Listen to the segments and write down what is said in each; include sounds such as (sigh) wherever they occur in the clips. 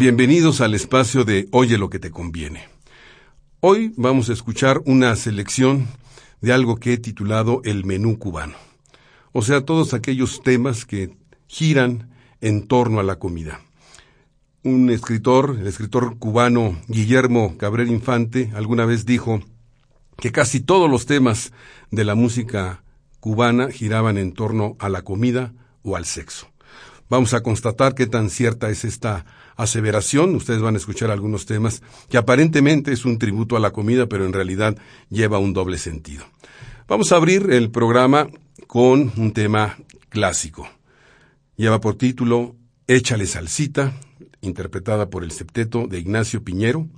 Bienvenidos al espacio de Oye lo que te conviene. Hoy vamos a escuchar una selección de algo que he titulado El menú cubano. O sea, todos aquellos temas que giran en torno a la comida. Un escritor, el escritor cubano Guillermo Cabrera Infante, alguna vez dijo que casi todos los temas de la música cubana giraban en torno a la comida o al sexo. Vamos a constatar qué tan cierta es esta aseveración. Ustedes van a escuchar algunos temas que aparentemente es un tributo a la comida, pero en realidad lleva un doble sentido. Vamos a abrir el programa con un tema clásico. Lleva por título Échale salsita, interpretada por el septeto de Ignacio Piñero.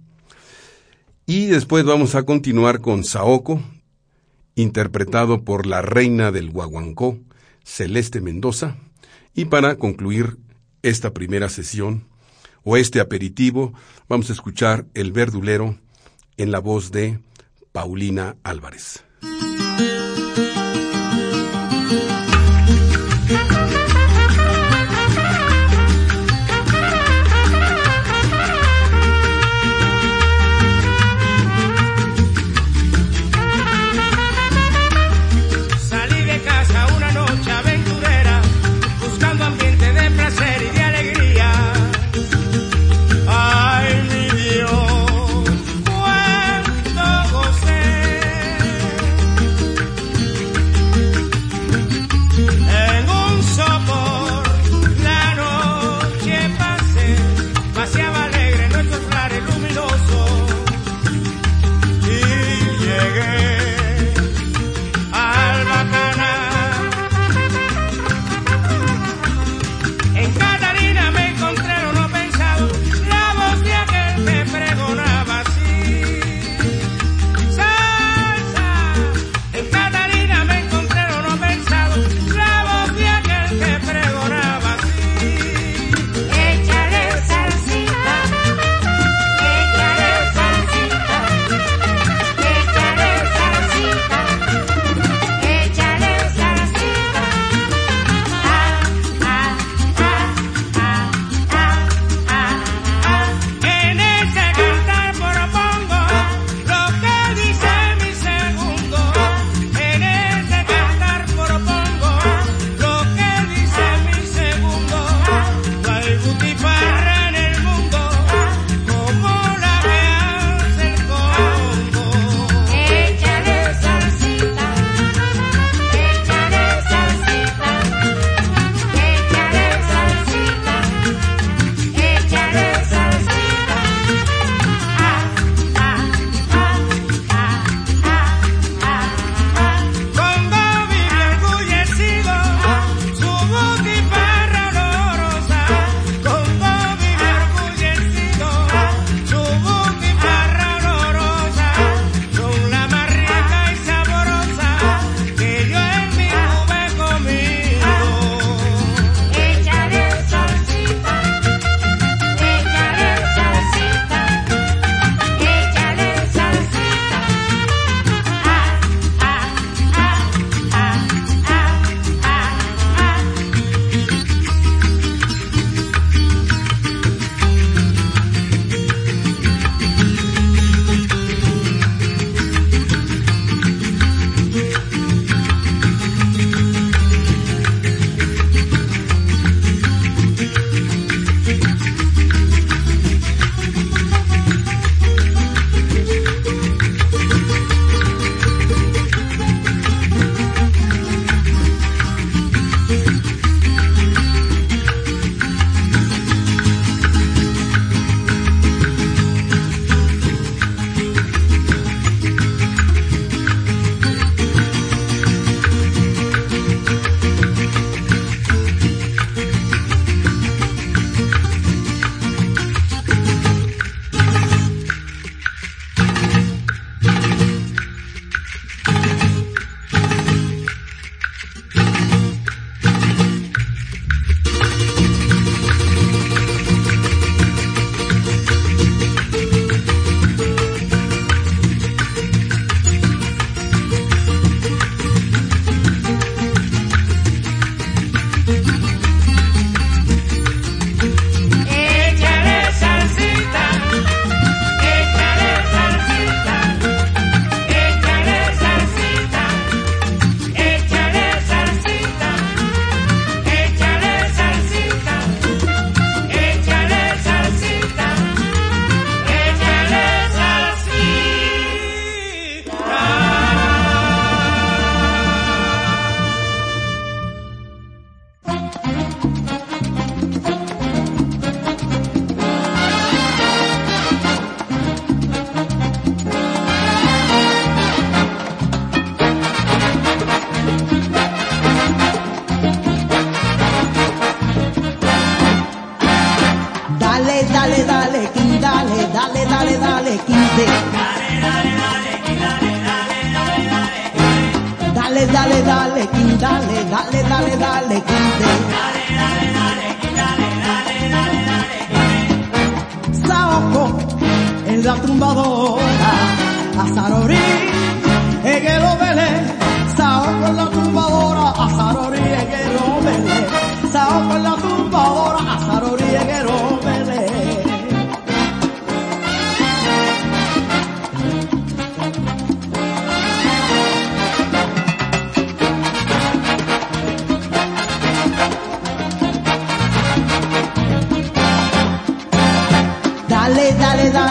Y después vamos a continuar con Saoco, interpretado por la reina del Guaguancó, Celeste Mendoza. Y para concluir esta primera sesión, o este aperitivo, vamos a escuchar El Verdulero en la voz de Paulina Álvarez.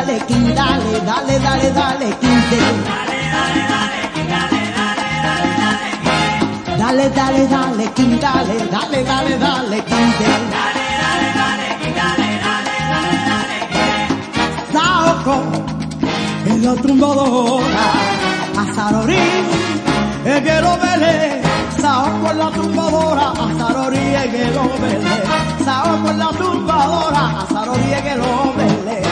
dale, king, dale, dale, dale, dale, king, dale, dale, dale, dale, dale, dale, dale, king, dale, dale, dale, dale, king, dale, dale, dale, king, dale, dale, dale, dale, king. Saoko, el otro modola, Azarori, el que lo vele, Saoko en la tumbadora, Azarori, el que lo vele, Saoko en la tumbadora, Azarori, el que lo vele.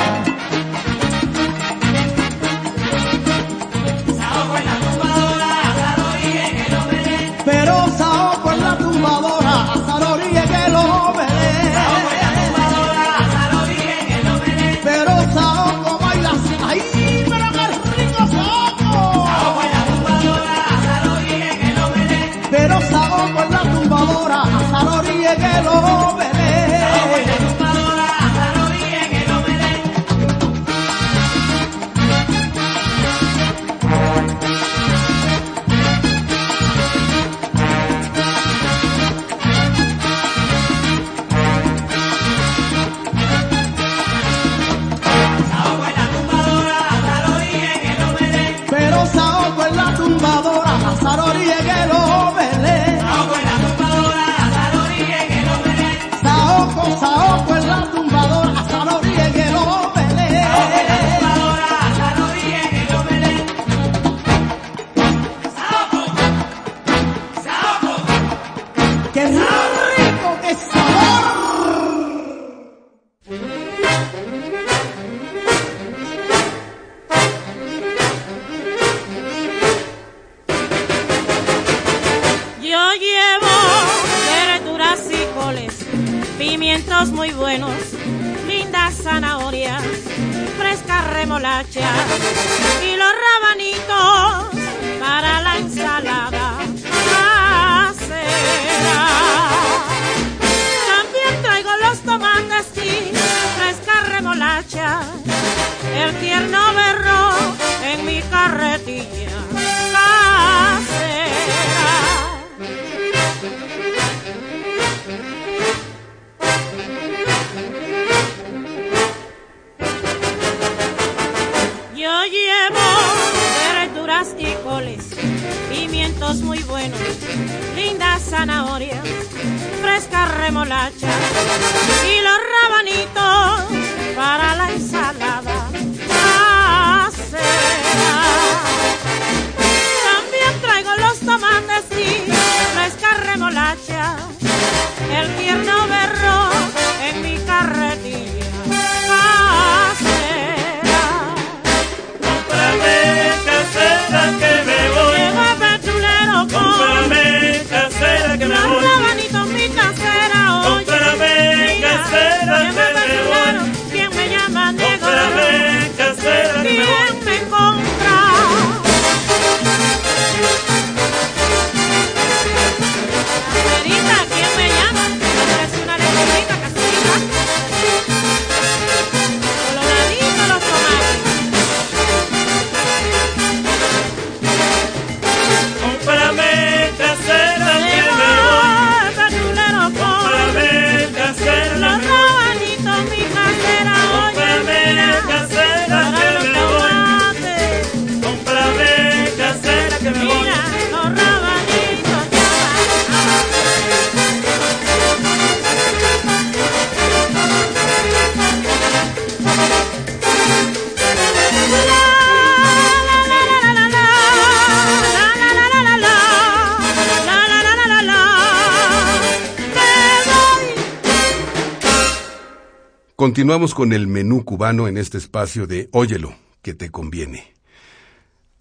Continuamos con el menú cubano en este espacio de Óyelo, que te conviene.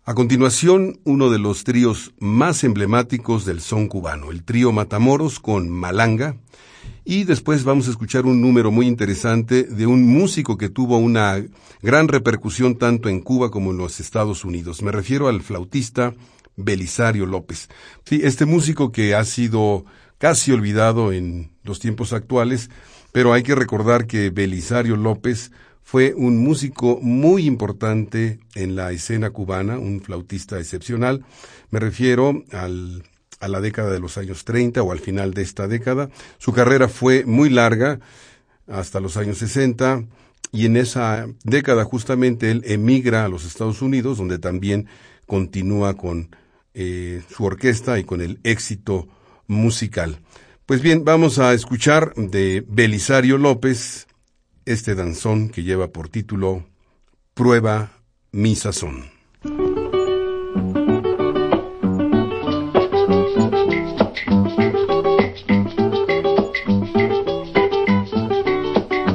A continuación, uno de los tríos más emblemáticos del son cubano, el trío Matamoros con Malanga, y después vamos a escuchar un número muy interesante de un músico que tuvo una gran repercusión tanto en Cuba como en los Estados Unidos. Me refiero al flautista Belisario López. Sí, este músico que ha sido casi olvidado en los tiempos actuales, pero hay que recordar que Belisario López fue un músico muy importante en la escena cubana, un flautista excepcional. Me refiero a la década de los años 30 o al final de esta década. Su carrera fue muy larga, hasta los años 60, y en esa década justamente él emigra a los Estados Unidos, donde también continúa con eh, su orquesta y con el éxito musical. Pues bien, vamos a escuchar de Belisario López este danzón que lleva por título Prueba mi sazón.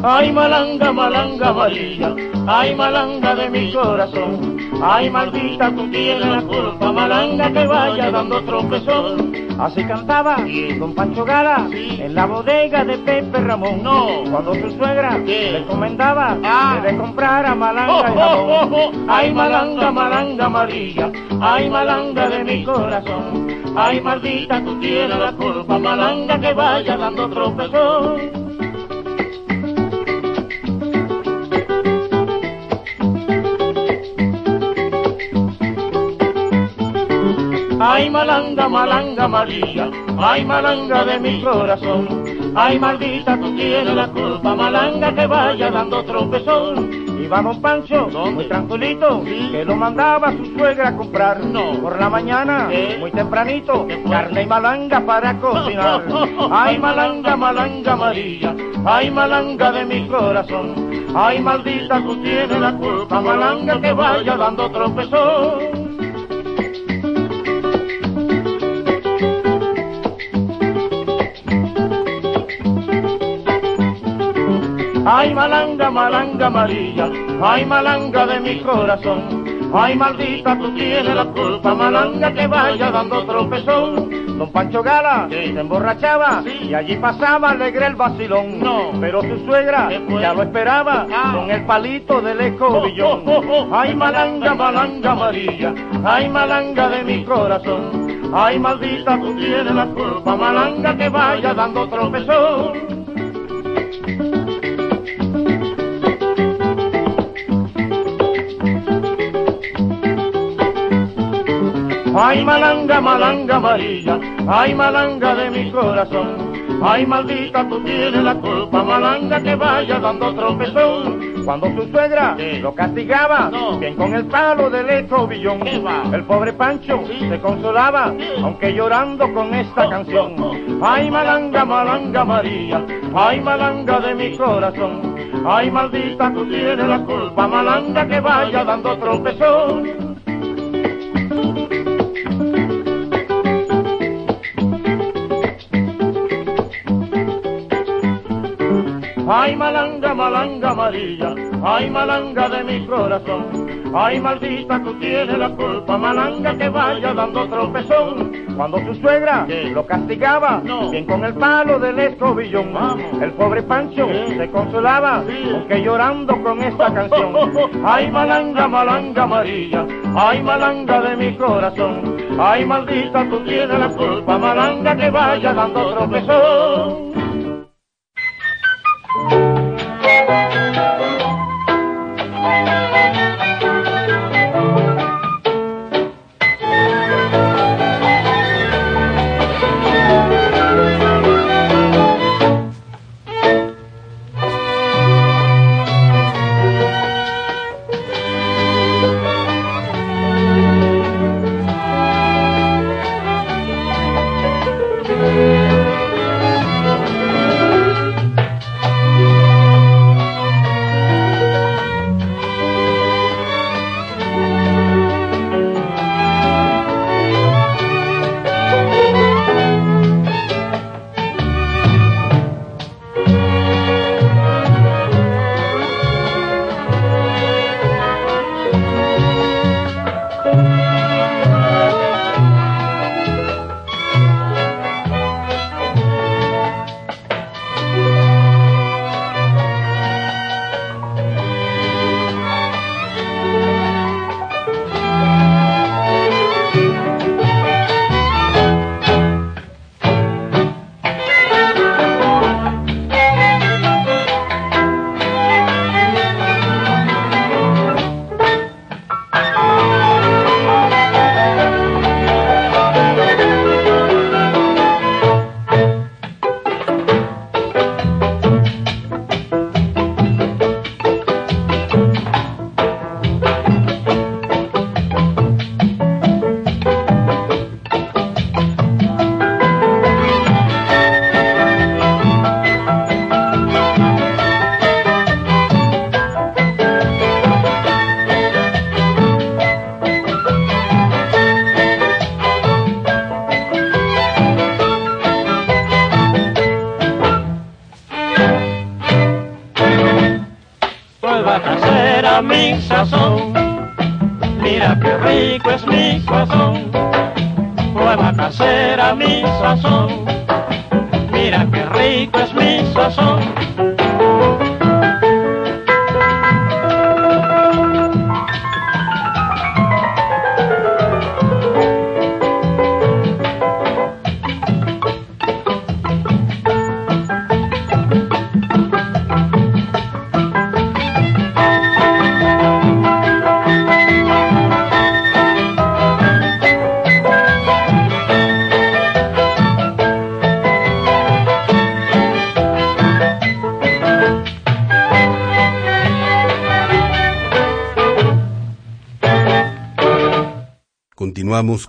Ay, malanga, malanga amarilla, ay, malanga de mi corazón. Ay, maldita, tú tienes la culpa, malanga, que vaya dando tropezón. Así cantaba don Pancho Gala en la bodega de Pepe Ramón. No. Cuando su suegra le comendaba Ah. que le comprara Oh, malanga y oh, jamón. oh, oh. Ay, malanga, malanga amarilla, ay, malanga de mi corazón. Ay, maldita, tú tienes la culpa, malanga, que vaya dando tropezón. Ay, malanga, malanga María, ay, malanga de mi corazón. Ay, maldita, tú tienes la culpa, malanga, que vaya dando tropezón. Iba don Pancho, muy tranquilito, Sí. que lo mandaba su suegra a comprar. No. Por la mañana, muy tempranito, carne y malanga para cocinar. (laughs) Ay, malanga, malanga María, ay, malanga de mi corazón. Ay, maldita, tú tienes la culpa, malanga, que vaya dando tropezón. Ay, malanga, malanga amarilla, ay, malanga de mi corazón. Ay, maldita, tú tienes la culpa, malanga, que vaya dando tropezón. Don Pancho Gala Sí. se emborrachaba Sí. y allí pasaba alegre el vacilón. No. Pero su suegra ya lo esperaba Ah. con el palito del escobillón. Oh, oh, oh. Ay, malanga, malanga amarilla, ay, malanga de mi corazón. Ay, maldita, tú tienes la culpa, malanga, que vaya dando tropezón. Ay, malanga, malanga amarilla, ay, malanga de mi corazón. Ay, maldita, tú tienes la culpa, malanga, que vaya dando tropezón. Cuando su suegra Sí. lo castigaba, No. bien con el palo del escobillón, ¿Qué va? el pobre Pancho Sí. se consolaba, Sí. aunque llorando con esta Oh, canción. oh, oh. Ay, malanga, malanga María, ay, malanga de mi corazón. Ay, maldita, tú tienes la culpa, malanga, que vaya dando tropezón. Ay, malanga, malanga amarilla, ay, malanga de mi corazón. Ay, maldita, tú tienes la culpa, malanga, que vaya dando tropezón. Cuando su suegra ¿Qué? lo castigaba, No. bien con el palo del escobillón, Vamos. el pobre Pancho Sí. se consolaba, Sí. aunque llorando con esta canción. Ay, malanga, malanga amarilla, ay, malanga de mi corazón. Ay, maldita, tú tienes la culpa, malanga, que vaya dando tropezón.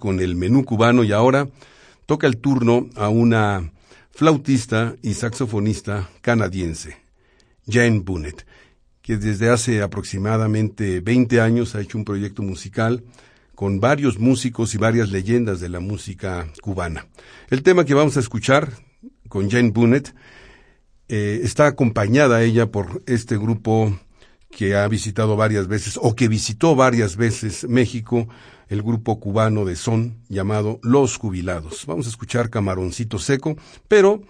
Con el menú cubano y ahora toca el turno a una flautista y saxofonista canadiense, Jane Bunnett, que desde hace aproximadamente 20 años ha hecho un proyecto musical con varios músicos y varias leyendas de la música cubana. El tema que vamos a escuchar con Jane Bunnett eh, está acompañada ella por este grupo que ha visitado varias veces o que visitó varias veces México, el grupo cubano de son llamado Los Jubilados. Vamos a escuchar Camaroncito Seco, pero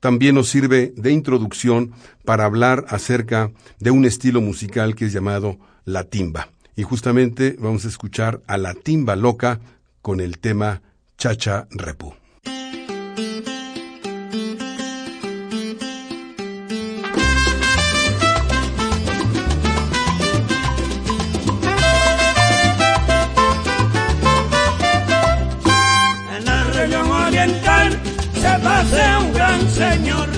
también nos sirve de introducción para hablar acerca de un estilo musical que es llamado la timba. Y justamente vamos a escuchar a la timba loca con el tema Chacha Repu. Se pasea un gran señor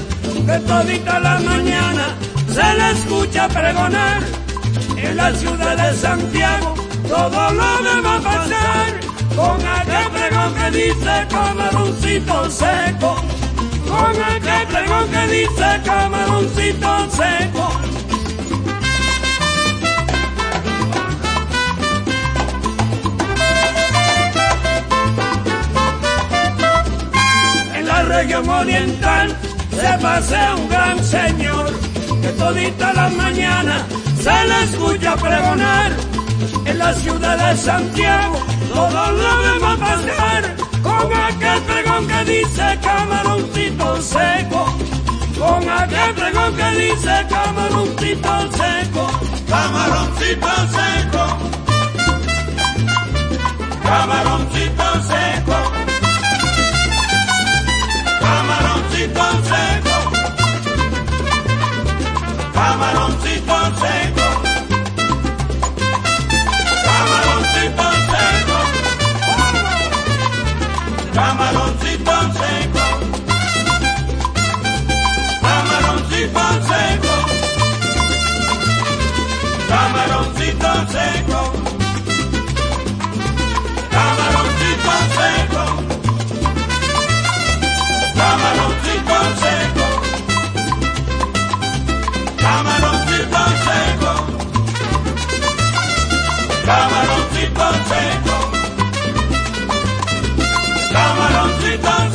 que todita la mañana se le escucha pregonar. En la ciudad de Santiago todo lo debe pasar con aquel pregón que dice camaroncito seco. Con aquel pregón que dice camaroncito seco. Región oriental se pasea un gran señor que todita la mañana se le escucha pregonar. En la ciudad de Santiago todo lo debe pasar con aquel pregón que dice camaroncito seco. Con aquel pregón que dice camaroncito seco. Camaroncito seco. Camaroncito seco. Camaroncito seco. Camaroncito seco. Camaroncito seco. Camaroncito Washington.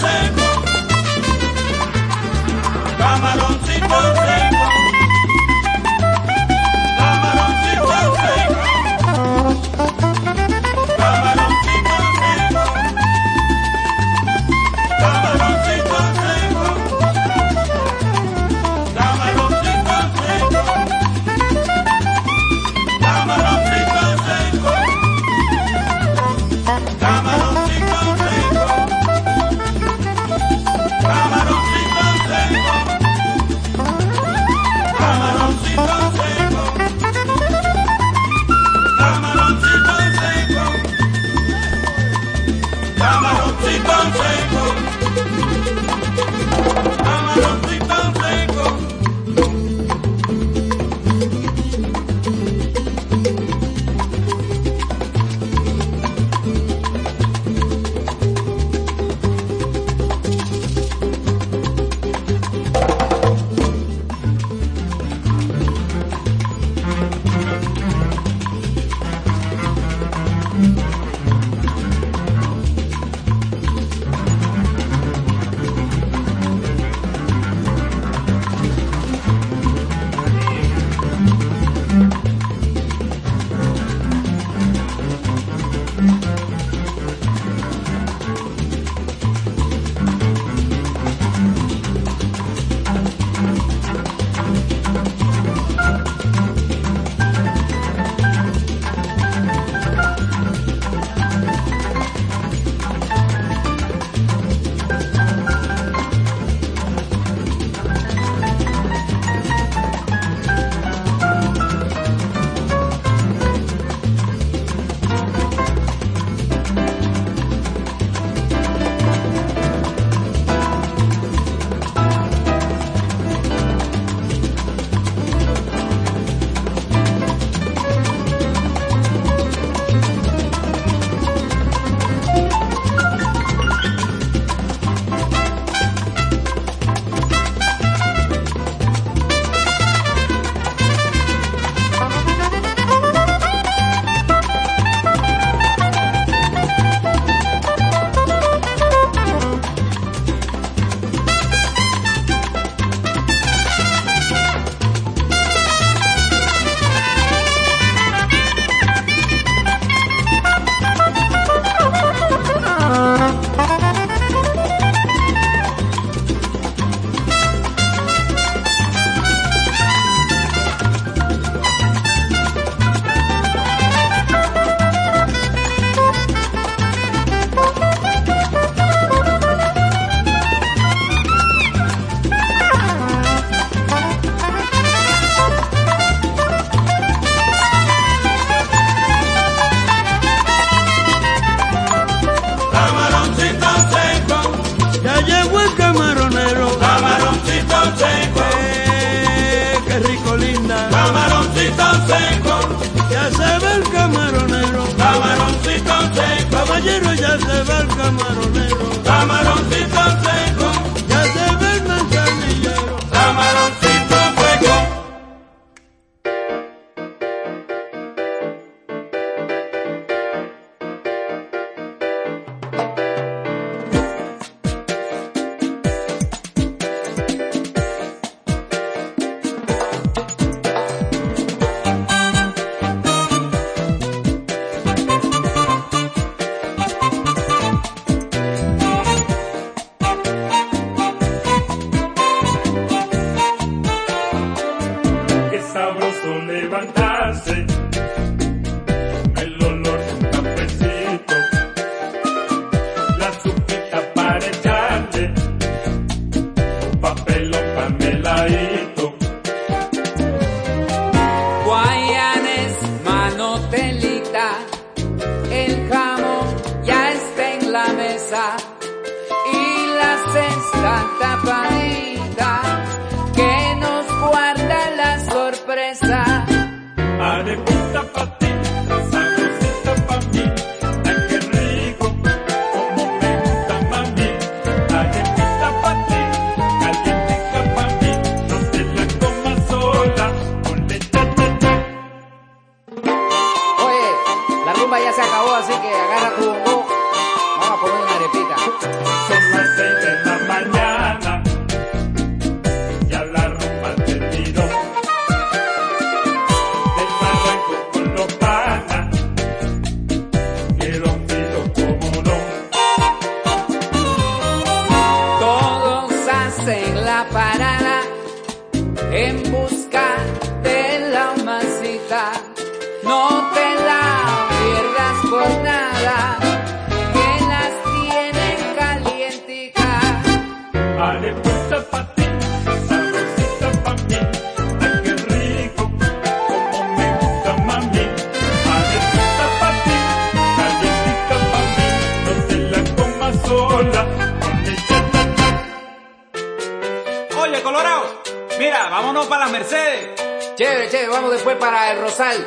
Chévere, chévere, vamos después para el Rosal.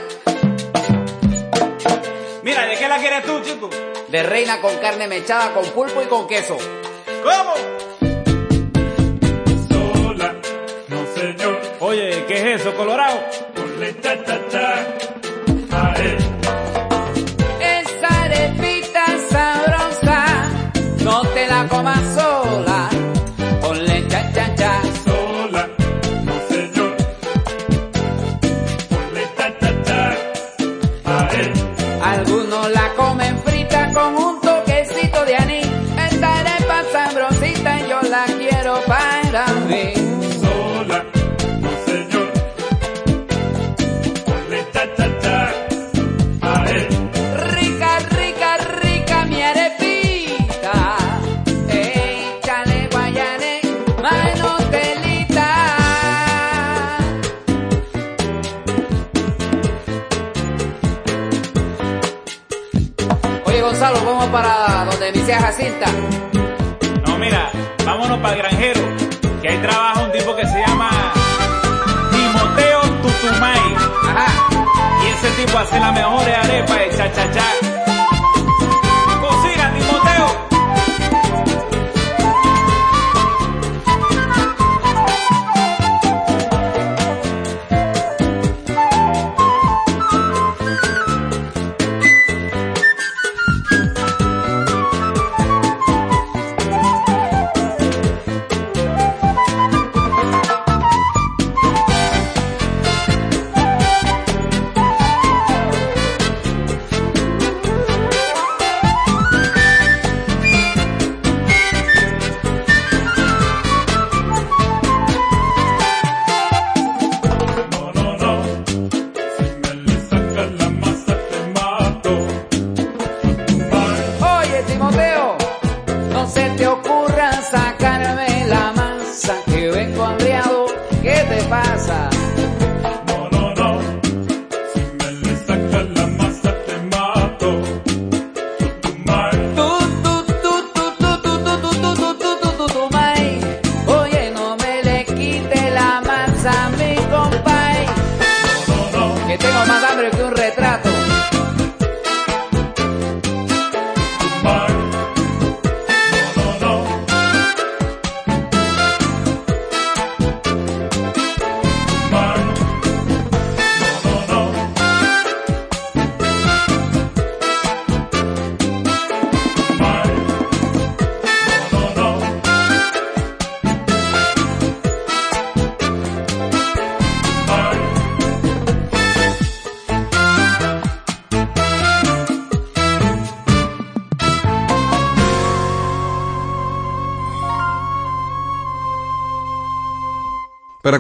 Mira, ¿de qué la quieres tú, chico? De reina con carne mechada, con pulpo y con queso. ¿Cómo? Sola, no señor. Oye, ¿qué es eso, Colorado? Ponle.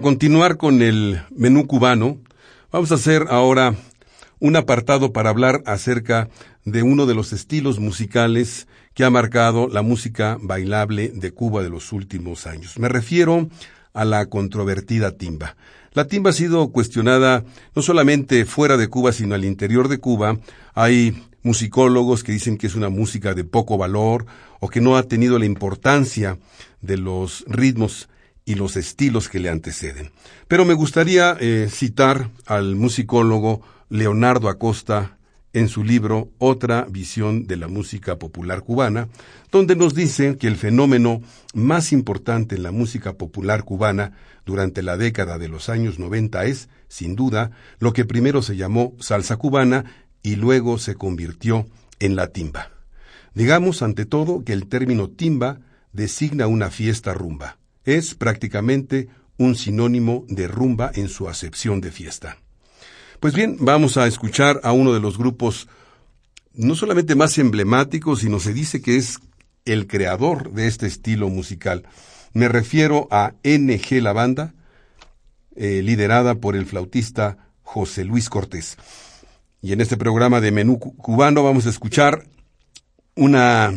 Continuar con el menú cubano, vamos a hacer ahora un apartado para hablar acerca de uno de los estilos musicales que ha marcado la música bailable de Cuba de los últimos años. Me refiero a la controvertida timba. La timba ha sido cuestionada no solamente fuera de Cuba, sino al interior de Cuba. Hay musicólogos que dicen que es una música de poco valor o que no ha tenido la importancia de los ritmos y los estilos que le anteceden. Pero me gustaría eh, citar al musicólogo Leonardo Acosta en su libro Otra visión de la música popular cubana, donde nos dice que el fenómeno más importante en la música popular cubana durante la década de los años 90 es, sin duda, lo que primero se llamó salsa cubana y luego se convirtió en la timba. Digamos, ante todo, que el término timba designa una fiesta rumba. Es prácticamente un sinónimo de rumba en su acepción de fiesta. Pues bien, vamos a escuchar a uno de los grupos no solamente más emblemáticos, sino se dice que es el creador de este estilo musical. Me refiero a NG La Banda, eh, liderada por el flautista José Luis Cortés. Y en este programa de menú cubano vamos a escuchar una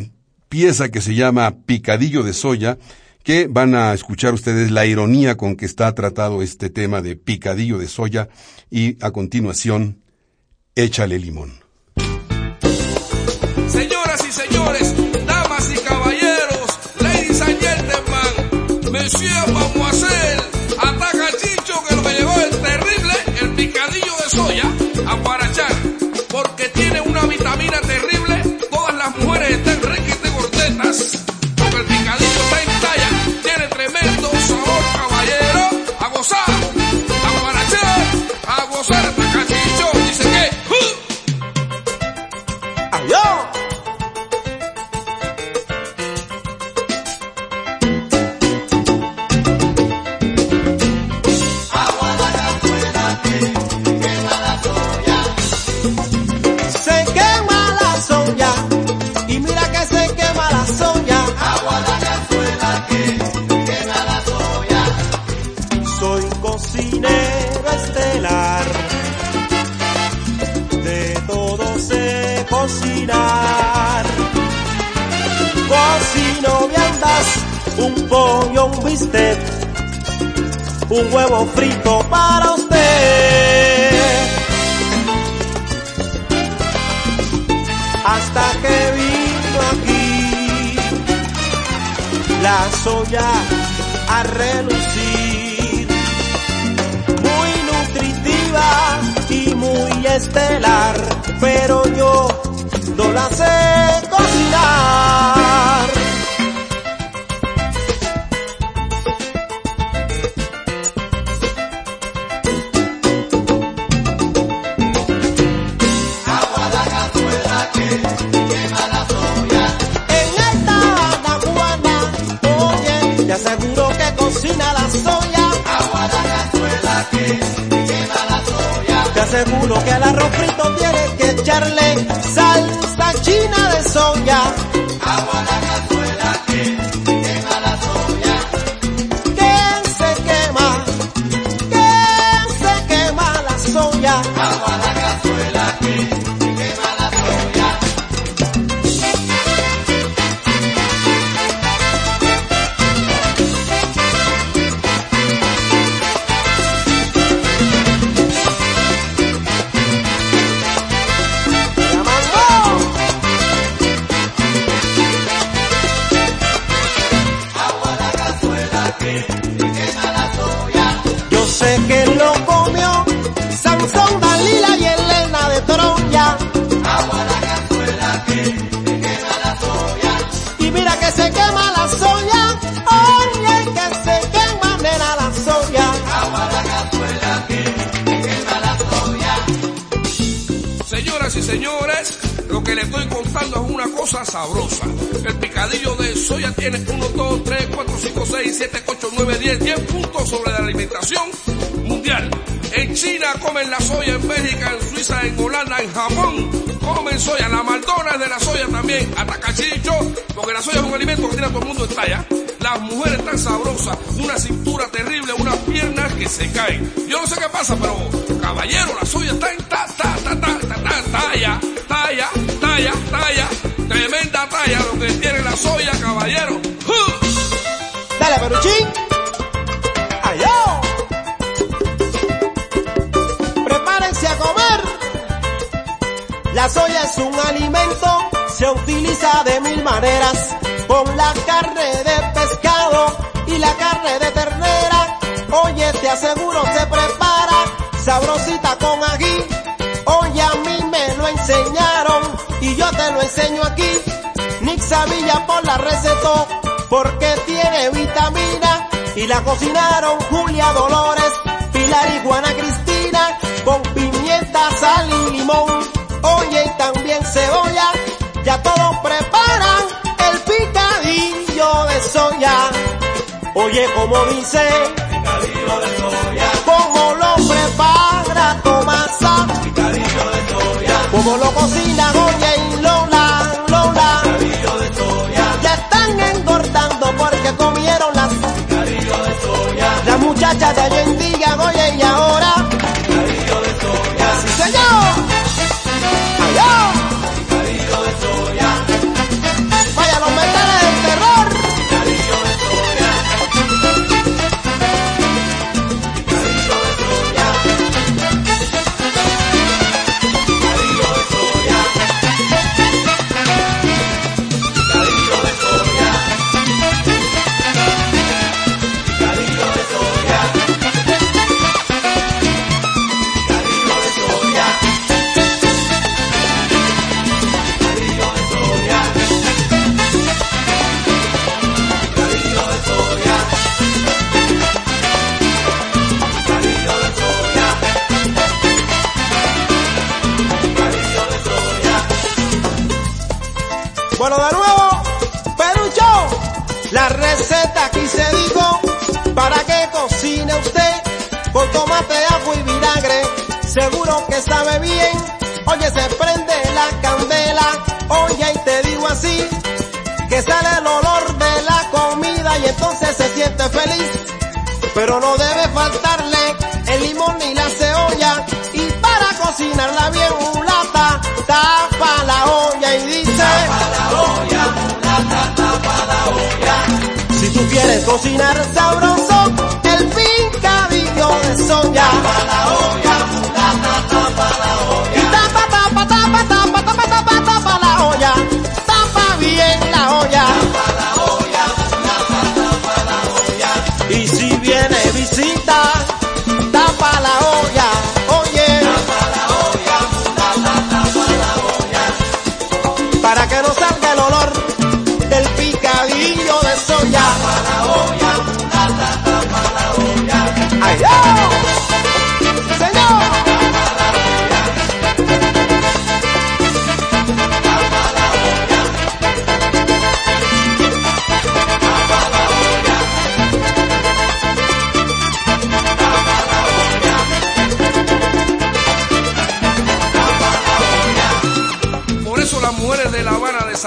pieza que se llama Picadillo de Soya, que van a escuchar ustedes la ironía con que está tratado este tema de picadillo de soya y a continuación, échale limón. Señoras y señores, damas y caballeros, ladies and gentlemen, monsieur, a hacer, ataca Chicho que lo que llegó es terrible, el picadillo de soya, a soya. Sabrosa. El picadillo de soya tiene 1, 2, 3, 4, 5, 6, 7, 8, 9, 10, 10 puntos sobre la alimentación mundial. En China comen la soya, en Bélgica, en Suiza, en Holanda, en Japón comen soya. La Maldona de la soya también. Hasta cachicho, porque la soya es un alimento que tiene a todo el mundo en talla. las mujeres tan sabrosas, una cintura terrible, unas piernas que se caen. Yo no sé qué pasa, pero caballero, la suya está en ta, ta, ta, ta, ta, ta, talla, talla, talla, talla, tremenda talla lo que tiene la soya, caballero. Dale, Peruchín. ¡Ayó! Prepárense a comer. La soya es un alimento, se utiliza de mil maneras. Con la carne de pescado y la carne de ternera. Oye, te aseguro se prepara sabrosita con ají. Oye, a mí me lo enseñaron y yo te lo enseño aquí. Nick Savilla por la recetó porque tiene vitamina y la cocinaron Julia Dolores, Pilar y Juana Cristina con pimienta, sal y limón. Oye, y también cebolla, ya todos preparan el picadillo de soya. Oye, como dice, picadillo de soya. Como lo prepara Tomasa, picadillo de soya. Como lo cocina tomate, ajo y vinagre. Seguro que sabe bien. Oye, se prende la candela. Oye, y te digo así, que sale el olor de la comida y entonces se siente feliz. Pero no debe faltarle el limón ni la cebolla. Y para cocinarla bien mulata, tapa la olla y dice... Tapa la olla, mulata, tapa la olla. Si tú quieres cocinar sabroso, Tapa la olla, mulata, tapa la olla. Y tapa, tapa, tapa, tapa, tapa, tapa, tapa la olla. Tapa bien la olla. Tapa la olla, mulata, tapa la olla. Y si viene visita, tapa la olla, oye. Tapa la olla, mulata, tapa la olla. Para que no salga el olor del picadillo de soya. Tapa la olla, mulata, tapa la olla. ¡Ay,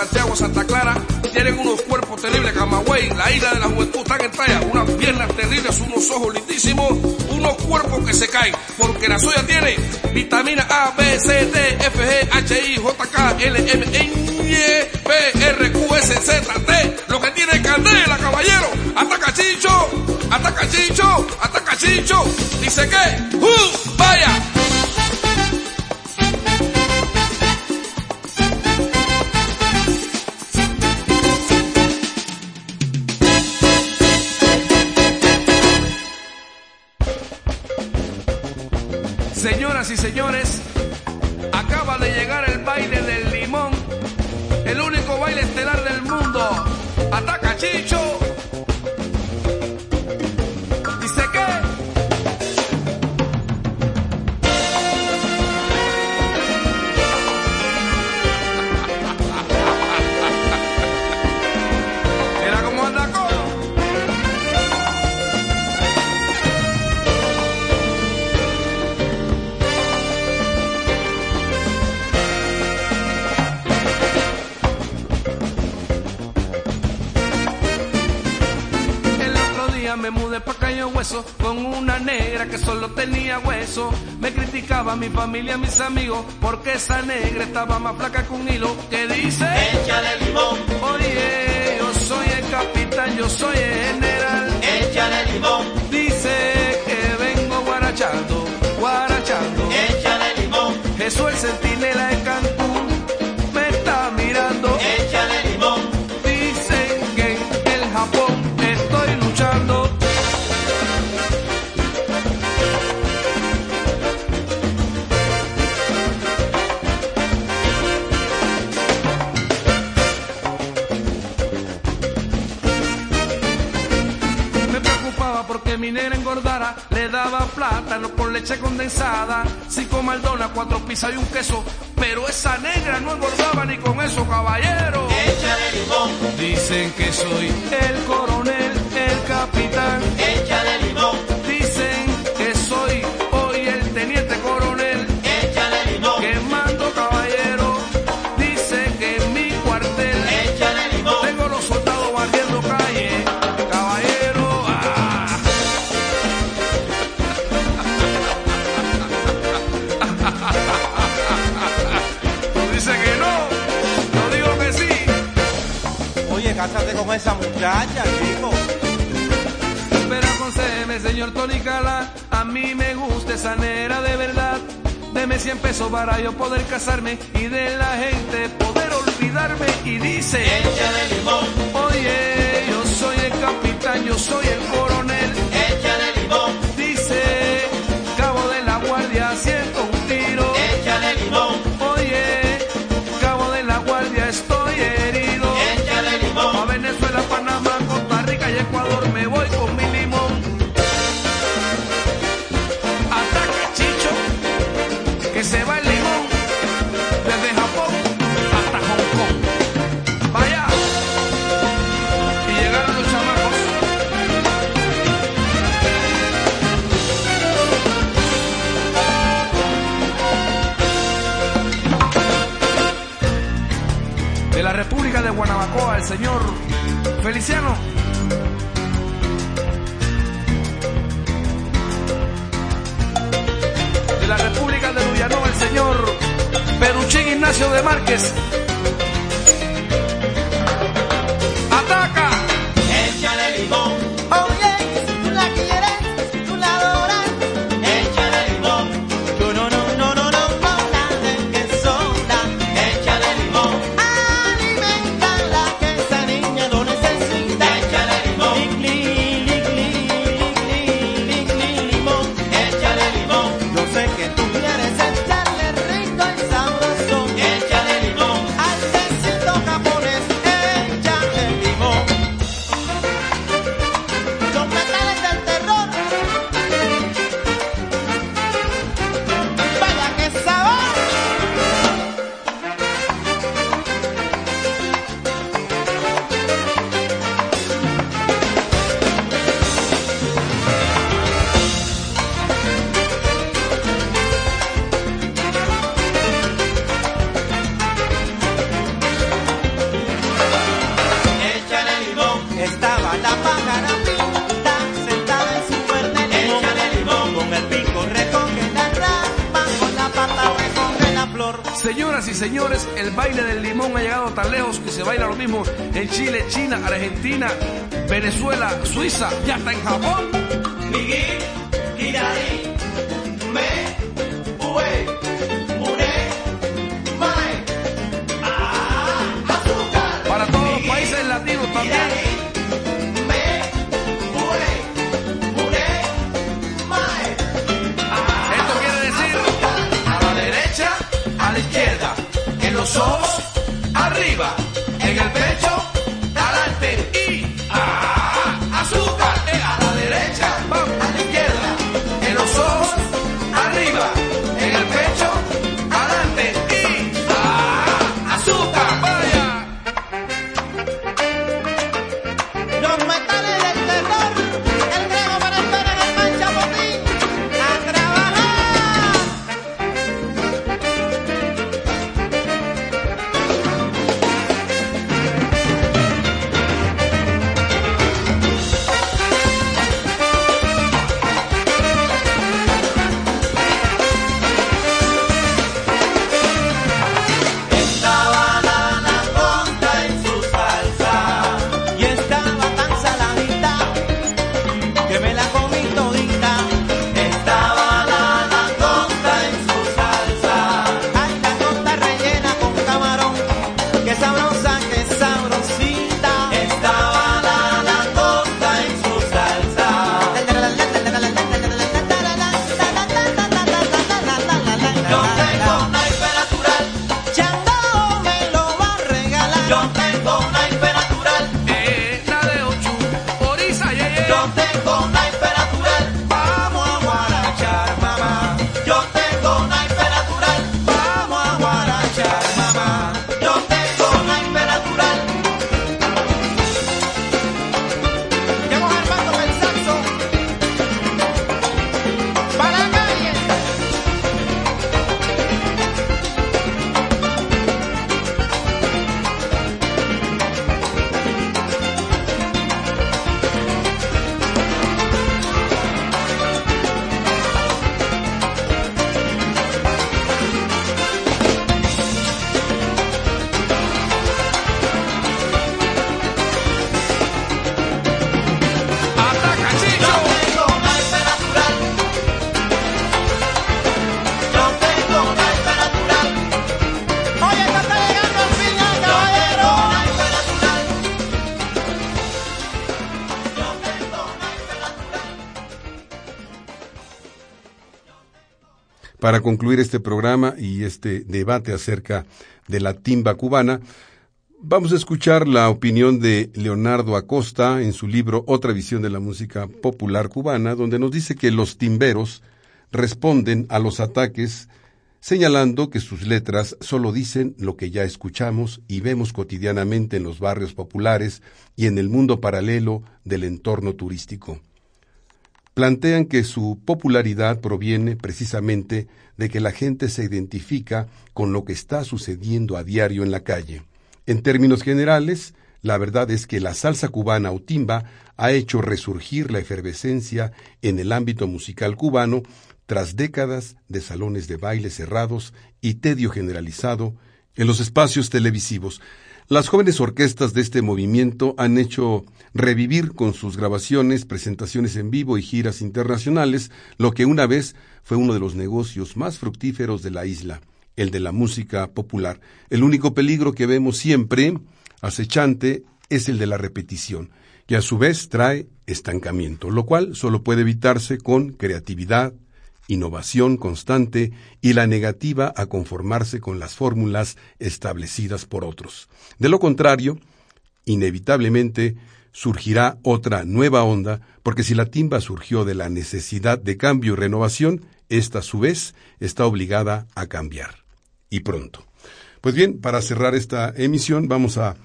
Santiago, Santa Clara, tienen unos cuerpos terribles. Camagüey, la isla de la juventud, están en talla. Unas piernas terribles, unos ojos lindísimos, unos cuerpos que se caen. Porque la soya tiene vitamina A, B, C, D, F, G, H, I, J, K, L, M, N, P, R, Q, S, Z, T. Lo que tiene candela, caballero. Ataca chicho, ataca chicho, ataca chicho. Dice que, ¡uh! ¡Vaya! Y señores, acaba de llegar el baile del limón, el único baile estelar del mundo. Ataca Chicho. estaba mi familia, mis amigos, porque esa negra estaba más flaca que un hilo. Que dice, échale limón. Oye, yo soy el capitán, yo soy el general. Échale limón. Dice que vengo guarachando, guarachando. Échale limón. Jesús el centinela de canto leche condensada, cinco maldonas, cuatro pizzas y un queso. Pero esa negra no engordaba ni con eso, caballero. Échale limón. Dicen que soy el coronel, el capitán. me gusta esa nera de verdad. Deme 100 pesos para yo poder casarme y de la gente poder olvidarme. Y dice: Échale limón. Oye, yo soy el capitán, yo soy el coronel. señor Feliciano. De la República de Luyanó, el señor Peruchín Ignacio de Márquez. Para concluir este programa y este debate acerca de la timba cubana, vamos a escuchar la opinión de Leonardo Acosta en su libro Otra visión de la música popular cubana, donde nos dice que los timberos responden a los ataques señalando que sus letras solo dicen lo que ya escuchamos y vemos cotidianamente en los barrios populares y en el mundo paralelo del entorno turístico. Plantean que su popularidad proviene precisamente de que la gente se identifica con lo que está sucediendo a diario en la calle. En términos generales, la verdad es que la salsa cubana o timba ha hecho resurgir la efervescencia en el ámbito musical cubano tras décadas de salones de baile cerrados y tedio generalizado en los espacios televisivos. Las jóvenes orquestas de este movimiento han hecho revivir con sus grabaciones, presentaciones en vivo y giras internacionales lo que una vez fue uno de los negocios más fructíferos de la isla, el de la música popular. El único peligro que vemos siempre acechante es el de la repetición, que a su vez trae estancamiento, lo cual solo puede evitarse con creatividad, innovación constante y la negativa a conformarse con las fórmulas establecidas por otros. De lo contrario, inevitablemente surgirá otra nueva onda, porque si la timba surgió de la necesidad de cambio y renovación, esta a su vez está obligada a cambiar. Y pronto. Pues bien, para cerrar esta emisión vamos a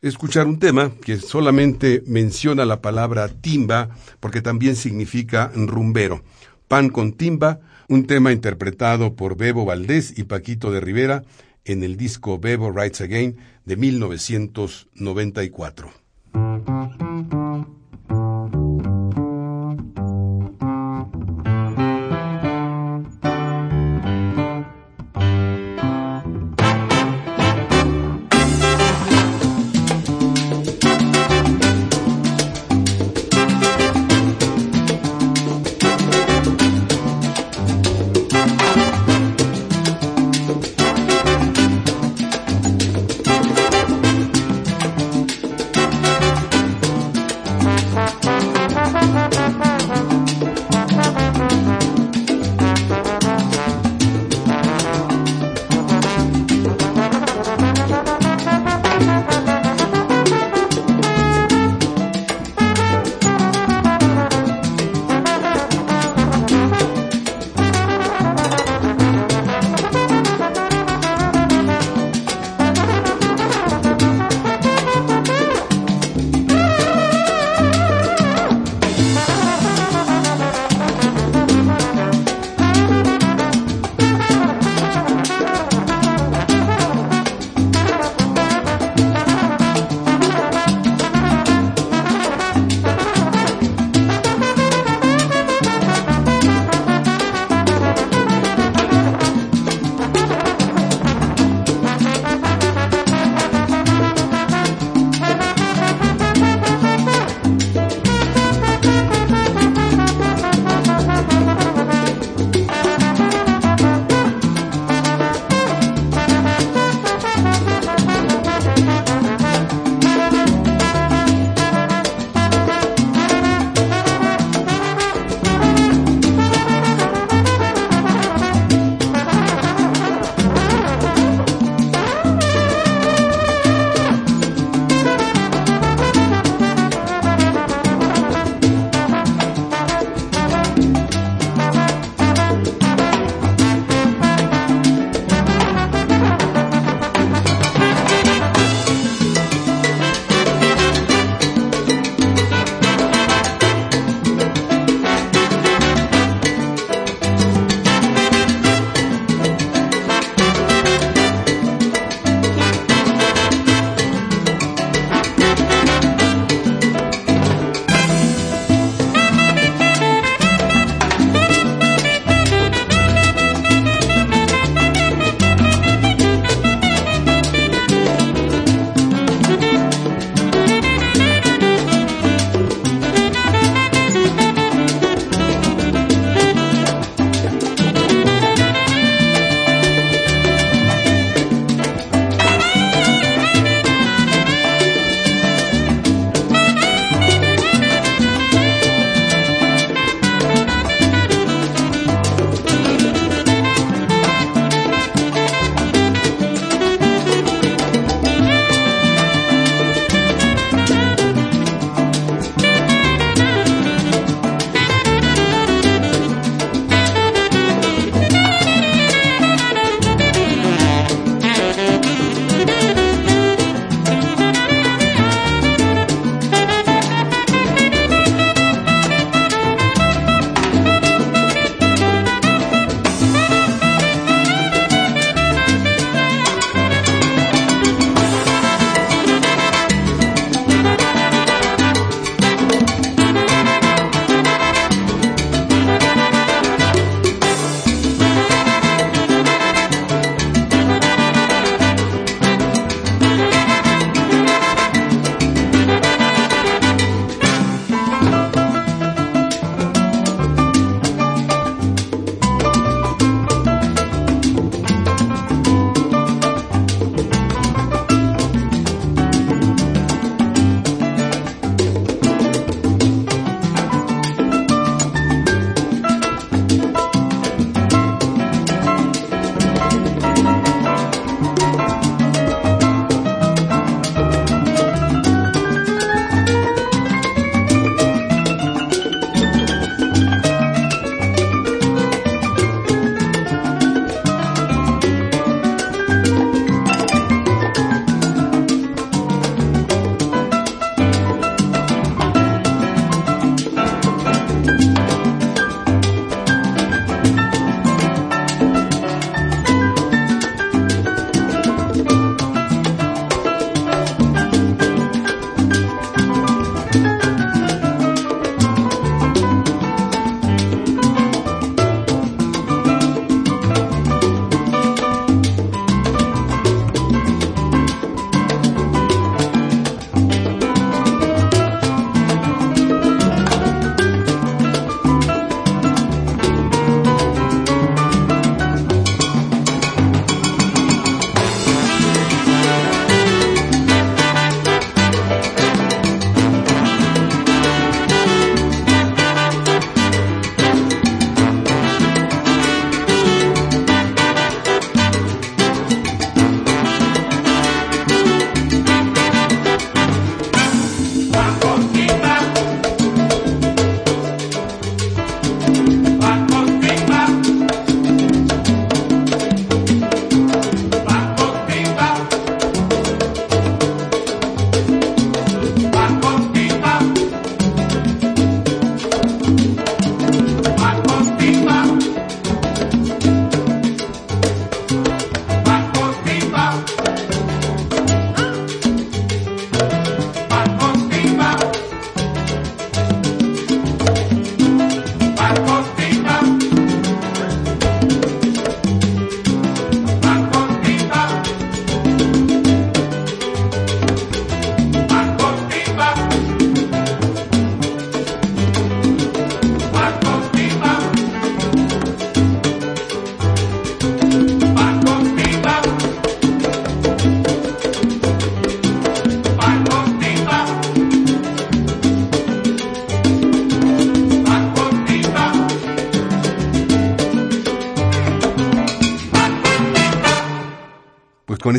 escuchar un tema que solamente menciona la palabra timba, porque también significa rumbero. Pan con timba, un tema interpretado por Bebo Valdés y Paquito de Rivera en el disco Bebo Writes Again de 1994.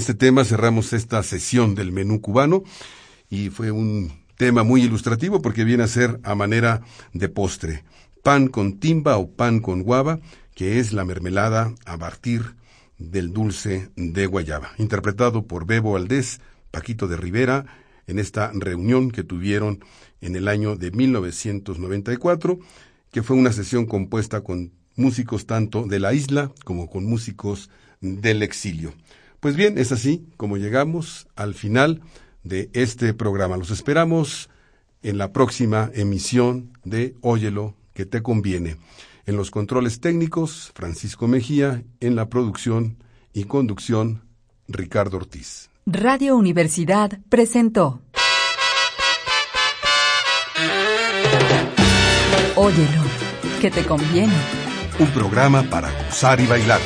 Este tema cerramos esta sesión del menú cubano y fue un tema muy ilustrativo porque viene a ser a manera de postre. Pan con timba o pan con guava, que es la mermelada a partir del dulce de guayaba. Interpretado por Bebo Aldés, Paquito de Rivera, en esta reunión que tuvieron en el año de 1994, que fue una sesión compuesta con músicos tanto de la isla como con músicos del exilio. Pues bien, es así como llegamos al final de este programa. Los esperamos en la próxima emisión de Óyelo que te conviene. En los controles técnicos, Francisco Mejía, en la producción y conducción, Ricardo Ortiz. Radio Universidad presentó Óyelo, que te conviene. Un programa para gozar y bailar.